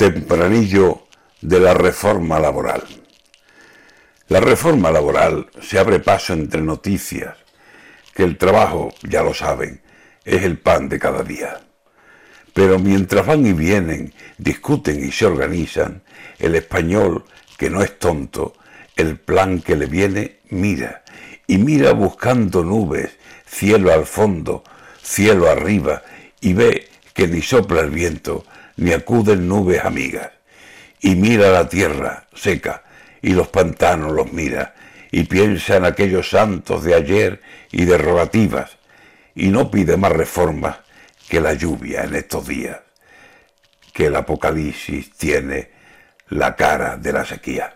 Tempranillo de la reforma laboral. La reforma laboral se abre paso entre noticias, que el trabajo, ya lo saben, es el pan de cada día. Pero mientras van y vienen, discuten y se organizan, el español, que no es tonto, el plan que le viene, mira, y mira buscando nubes, cielo al fondo, cielo arriba, y ve que ni sopla el viento, ni acuden nubes amigas. Y mira la tierra seca, y los pantanos los mira, y piensa en aquellos santos de ayer y de rogativas, y no pide más reformas que la lluvia en estos días, que el Apocalipsis tiene la cara de la sequía.